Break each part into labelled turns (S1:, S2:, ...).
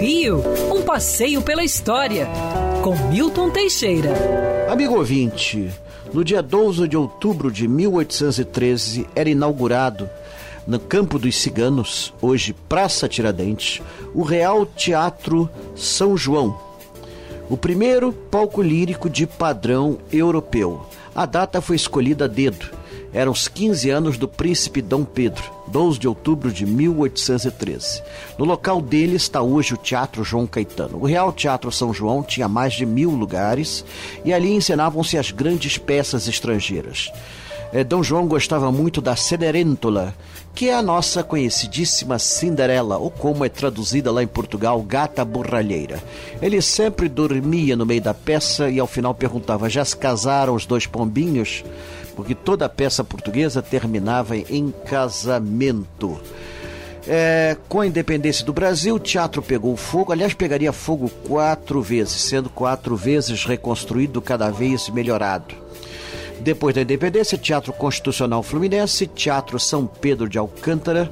S1: Rio, um passeio pela história, com Milton Teixeira.
S2: Amigo ouvinte, no dia 12 de outubro de 1813 era inaugurado no Campo dos Ciganos, hoje Praça Tiradentes, o Real Teatro São João, o primeiro palco lírico de padrão europeu. A data foi escolhida a dedo. Eram os 15 anos do príncipe Dom Pedro, 12 de outubro de 1813. No local dele está hoje o Teatro João Caetano. O Real Teatro São João tinha mais de mil lugares e ali encenavam-se as grandes peças estrangeiras. É, Dom João gostava muito da Cenerentola, que é a nossa conhecidíssima Cinderela, ou como é traduzida lá em Portugal, gata borralheira. Ele sempre dormia no meio da peça e ao final perguntava: já se casaram os dois pombinhos? Porque toda a peça portuguesa terminava em casamento. É, com a independência do Brasil, o teatro pegou fogo, aliás, pegaria fogo quatro vezes, sendo quatro vezes reconstruído, cada vez melhorado. Depois da independência, Teatro Constitucional Fluminense, Teatro São Pedro de Alcântara.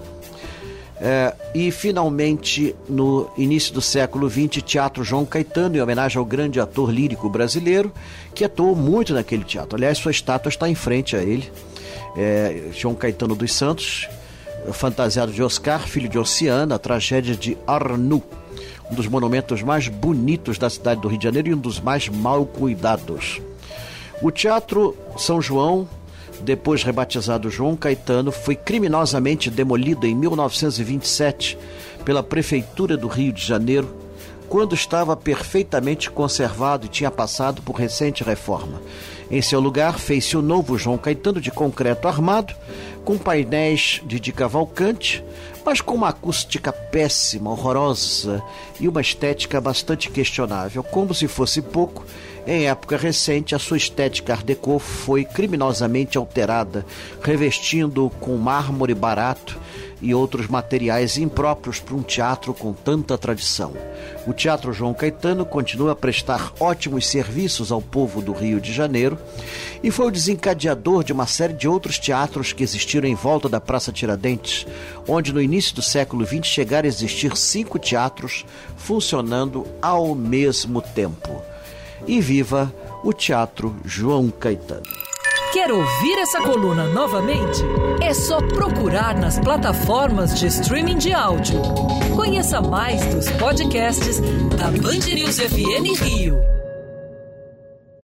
S2: É, e finalmente, no início do século XX, Teatro João Caetano, em homenagem ao grande ator lírico brasileiro, que atuou muito naquele teatro. Aliás, sua estátua está em frente a ele. É, João Caetano dos Santos, fantasiado de Oscar, filho de Oceana, a tragédia de Arnoux, um dos monumentos mais bonitos da cidade do Rio de Janeiro e um dos mais mal cuidados. O Teatro São João, depois rebatizado João Caetano, foi criminosamente demolido em 1927 pela Prefeitura do Rio de Janeiro, quando estava perfeitamente conservado e tinha passado por recente reforma. Em seu lugar, fez-se o novo João Caetano de concreto armado, com painéis de Di Cavalcante, mas com uma acústica péssima, horrorosa e uma estética bastante questionável. Como se fosse pouco, em época recente, a sua estética art déco foi criminosamente alterada, revestindo com mármore barato e outros materiais impróprios para um teatro com tanta tradição. O Teatro João Caetano continua a prestar ótimos serviços ao povo do Rio de Janeiro e foi o desencadeador de uma série de outros teatros que existiram em volta da Praça Tiradentes, onde no início do século XX chegaram a existir cinco teatros funcionando ao mesmo tempo e viva o Teatro João Caetano.
S1: Quer ouvir essa coluna novamente? É só procurar nas plataformas de streaming de áudio. Conheça mais dos podcasts da Band News FM Rio.